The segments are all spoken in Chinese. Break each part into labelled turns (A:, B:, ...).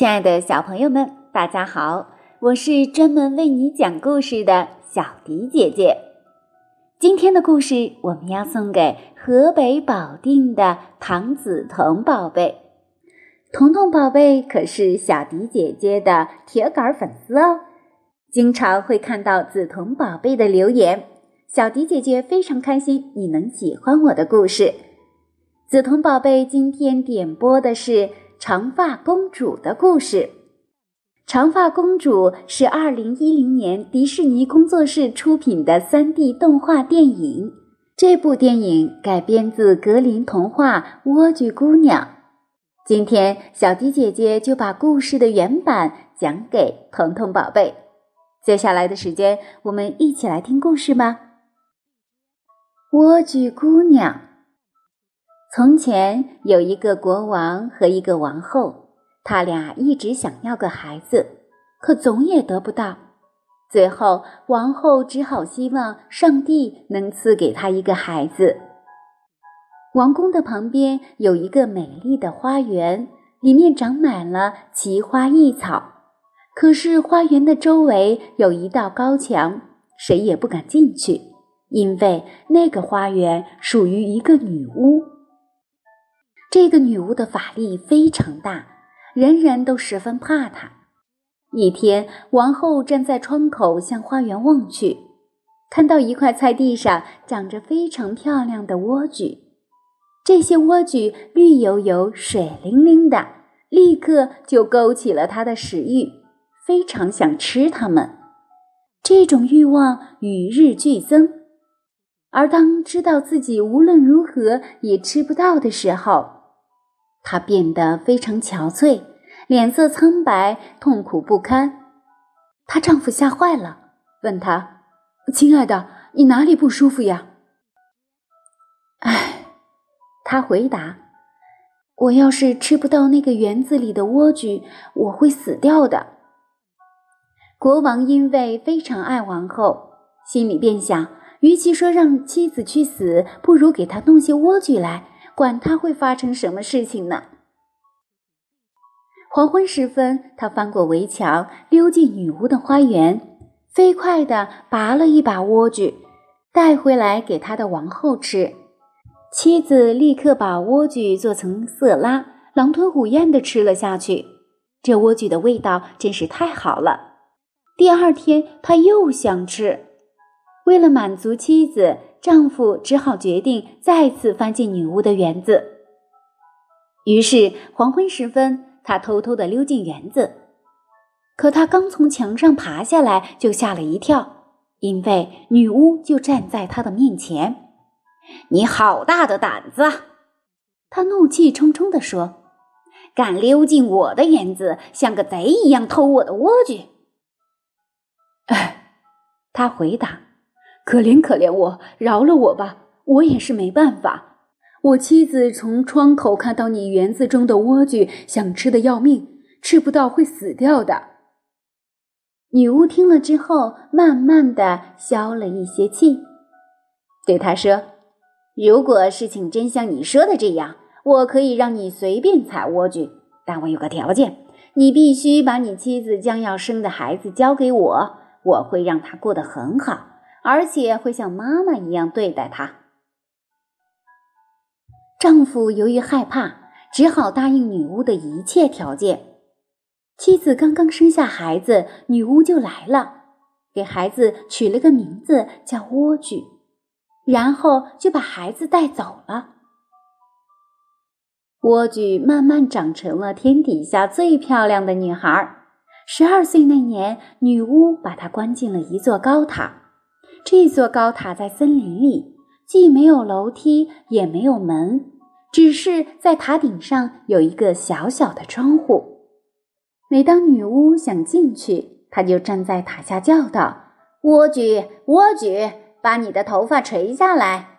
A: 亲爱的小朋友们，大家好！我是专门为你讲故事的小迪姐姐。今天的故事我们要送给河北保定的唐子彤宝贝。彤彤宝贝可是小迪姐姐的铁杆粉丝哦，经常会看到子彤宝贝的留言。小迪姐姐非常开心你能喜欢我的故事。子彤宝贝今天点播的是。长发公主的故事。长发公主是二零一零年迪士尼工作室出品的三 D 动画电影。这部电影改编自格林童话《莴苣姑娘》。今天，小迪姐姐就把故事的原版讲给彤彤宝贝。接下来的时间，我们一起来听故事吧。莴苣姑娘。从前有一个国王和一个王后，他俩一直想要个孩子，可总也得不到。最后，王后只好希望上帝能赐给她一个孩子。王宫的旁边有一个美丽的花园，里面长满了奇花异草。可是花园的周围有一道高墙，谁也不敢进去，因为那个花园属于一个女巫。这个女巫的法力非常大，人人都十分怕她。一天，王后站在窗口向花园望去，看到一块菜地上长着非常漂亮的莴苣，这些莴苣绿油油、水灵灵的，立刻就勾起了她的食欲，非常想吃它们。这种欲望与日俱增，而当知道自己无论如何也吃不到的时候，她变得非常憔悴，脸色苍白，痛苦不堪。她丈夫吓坏了，问她：“亲爱的，你哪里不舒服呀？”唉，她回答：“我要是吃不到那个园子里的莴苣，我会死掉的。”国王因为非常爱王后，心里便想：与其说让妻子去死，不如给她弄些莴苣来。管他会发生什么事情呢？黄昏时分，他翻过围墙，溜进女巫的花园，飞快地拔了一把莴苣，带回来给他的王后吃。妻子立刻把莴苣做成色拉，狼吞虎咽地吃了下去。这莴苣的味道真是太好了。第二天，他又想吃，为了满足妻子。丈夫只好决定再次翻进女巫的园子。于是黄昏时分，他偷偷地溜进园子。可他刚从墙上爬下来，就吓了一跳，因为女巫就站在他的面前。“你好大的胆子！”他怒气冲冲地说，“敢溜进我的园子，像个贼一样偷我的莴苣！”哎，他回答。可怜可怜我，饶了我吧！我也是没办法。我妻子从窗口看到你园子中的莴苣，想吃的要命，吃不到会死掉的。女巫听了之后，慢慢的消了一些气，对他说：“如果事情真像你说的这样，我可以让你随便采莴苣，但我有个条件，你必须把你妻子将要生的孩子交给我，我会让他过得很好。”而且会像妈妈一样对待她。丈夫由于害怕，只好答应女巫的一切条件。妻子刚刚生下孩子，女巫就来了，给孩子取了个名字叫莴苣，然后就把孩子带走了。莴苣慢慢长成了天底下最漂亮的女孩。十二岁那年，女巫把她关进了一座高塔。这座高塔在森林里，既没有楼梯，也没有门，只是在塔顶上有一个小小的窗户。每当女巫想进去，她就站在塔下叫道：“莴苣，莴苣，把你的头发垂下来。”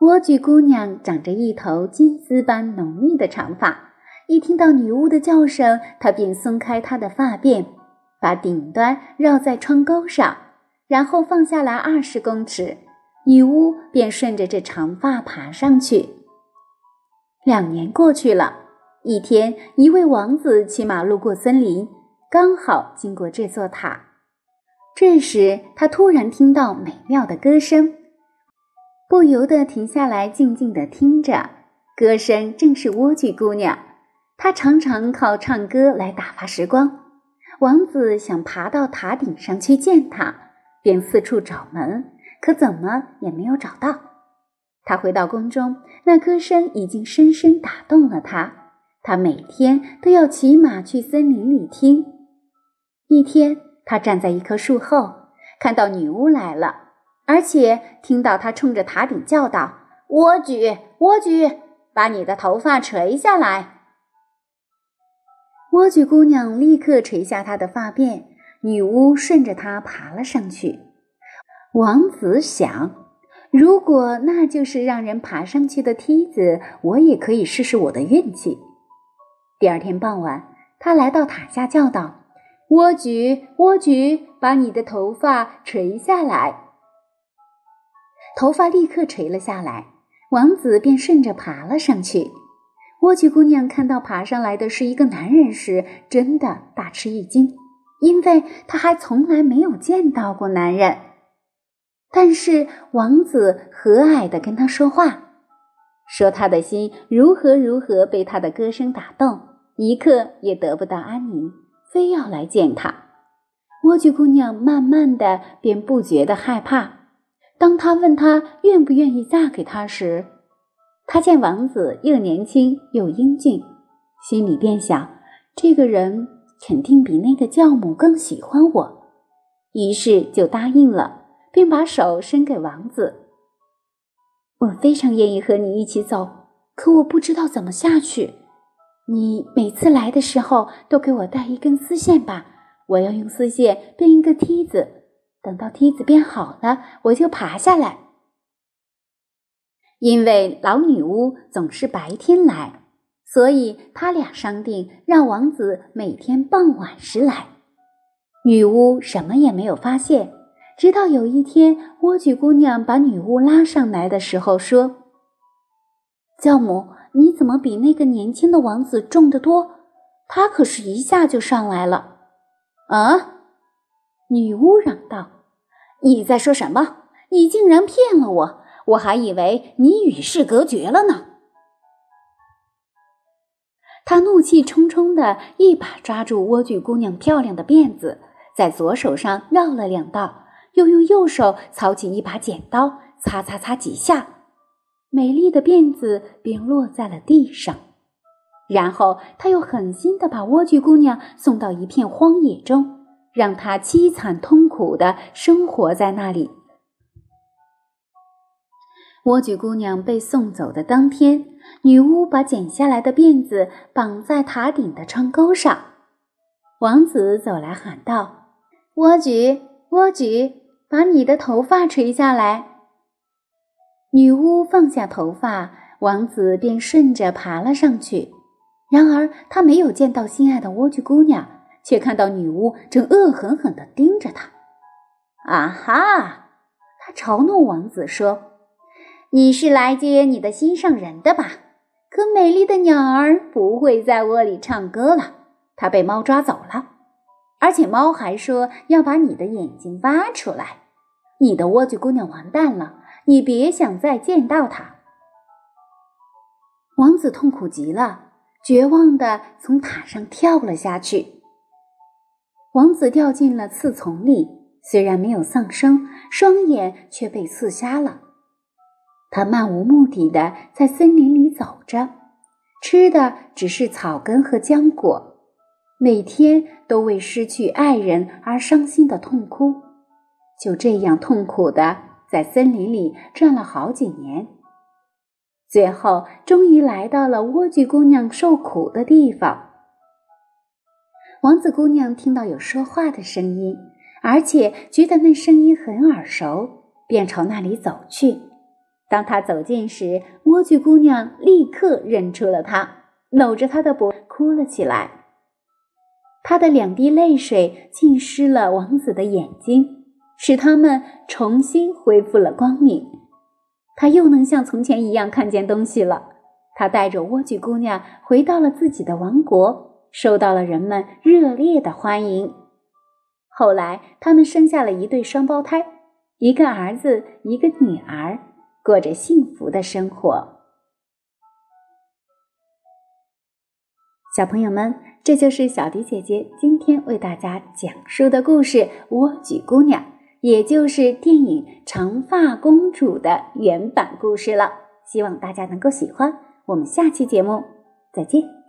A: 莴苣姑娘长着一头金丝般浓密的长发，一听到女巫的叫声，她便松开她的发辫，把顶端绕在窗钩上。然后放下来二十公尺，女巫便顺着这长发爬上去。两年过去了，一天，一位王子骑马路过森林，刚好经过这座塔。这时，他突然听到美妙的歌声，不由得停下来，静静地听着。歌声正是莴苣姑娘，她常常靠唱歌来打发时光。王子想爬到塔顶上去见她，便四处找门，可怎么也没有找到。他回到宫中，那歌声已经深深打动了他。他每天都要骑马去森林里听。一天，他站在一棵树后，看到女巫来了，而且听到她冲着塔顶叫道：“莴苣，莴苣，把你的头发垂下来。”莴苣姑娘立刻垂下她的发辫，女巫顺着它爬了上去。王子想，如果那就是让人爬上去的梯子，我也可以试试我的运气。第二天傍晚，他来到塔下，叫道：“莴苣，莴苣，把你的头发垂下来。”头发立刻垂了下来，王子便顺着爬了上去。莴苣姑娘看到爬上来的是一个男人时，真的大吃一惊，因为她还从来没有见到过男人。但是王子和蔼地跟她说话，说他的心如何如何被他的歌声打动。一刻也得不到安宁，非要来见他。莴苣姑娘慢慢的便不觉得害怕。当他问她愿不愿意嫁给他时，他见王子又年轻又英俊，心里便想：这个人肯定比那个教母更喜欢我，于是就答应了，并把手伸给王子。我非常愿意和你一起走，可我不知道怎么下去。你每次来的时候都给我带一根丝线吧，我要用丝线编一个梯子。等到梯子编好了，我就爬下来。因为老女巫总是白天来，所以他俩商定让王子每天傍晚时来。女巫什么也没有发现，直到有一天，莴苣姑娘把女巫拉上来的时候说：“教母。”你怎么比那个年轻的王子重得多？他可是一下就上来了。啊！女巫嚷道：“你在说什么？你竟然骗了我！我还以为你与世隔绝了呢。”他怒气冲冲的一把抓住莴苣姑娘漂亮的辫子，在左手上绕了两道，又用右手操起一把剪刀，擦擦擦几下。美丽的辫子便落在了地上，然后他又狠心地把莴苣姑娘送到一片荒野中，让她凄惨痛苦地生活在那里。莴苣姑娘被送走的当天，女巫把剪下来的辫子绑在塔顶的窗钩上。王子走来喊道：“莴苣，莴苣，把你的头发垂下来。”女巫放下头发，王子便顺着爬了上去。然而，他没有见到心爱的莴苣姑娘，却看到女巫正恶狠狠地盯着他。啊哈！他嘲弄王子说：“你是来接你的心上人的吧？可美丽的鸟儿不会在窝里唱歌了，它被猫抓走了。而且猫还说要把你的眼睛挖出来。你的莴苣姑娘完蛋了。”你别想再见到她！王子痛苦极了，绝望的从塔上跳了下去。王子掉进了刺丛里，虽然没有丧生，双眼却被刺瞎了。他漫无目的的在森林里走着，吃的只是草根和浆果，每天都为失去爱人而伤心的痛哭，就这样痛苦的。在森林里转了好几年，最后终于来到了莴苣姑娘受苦的地方。王子姑娘听到有说话的声音，而且觉得那声音很耳熟，便朝那里走去。当他走近时，莴苣姑娘立刻认出了他，搂着他的脖哭了起来。他的两滴泪水浸湿了王子的眼睛。使他们重新恢复了光明，他又能像从前一样看见东西了。他带着莴苣姑娘回到了自己的王国，受到了人们热烈的欢迎。后来，他们生下了一对双胞胎，一个儿子，一个女儿，过着幸福的生活。小朋友们，这就是小迪姐姐今天为大家讲述的故事《莴苣姑娘》，也就是电影《长发公主》的原版故事了。希望大家能够喜欢。我们下期节目再见。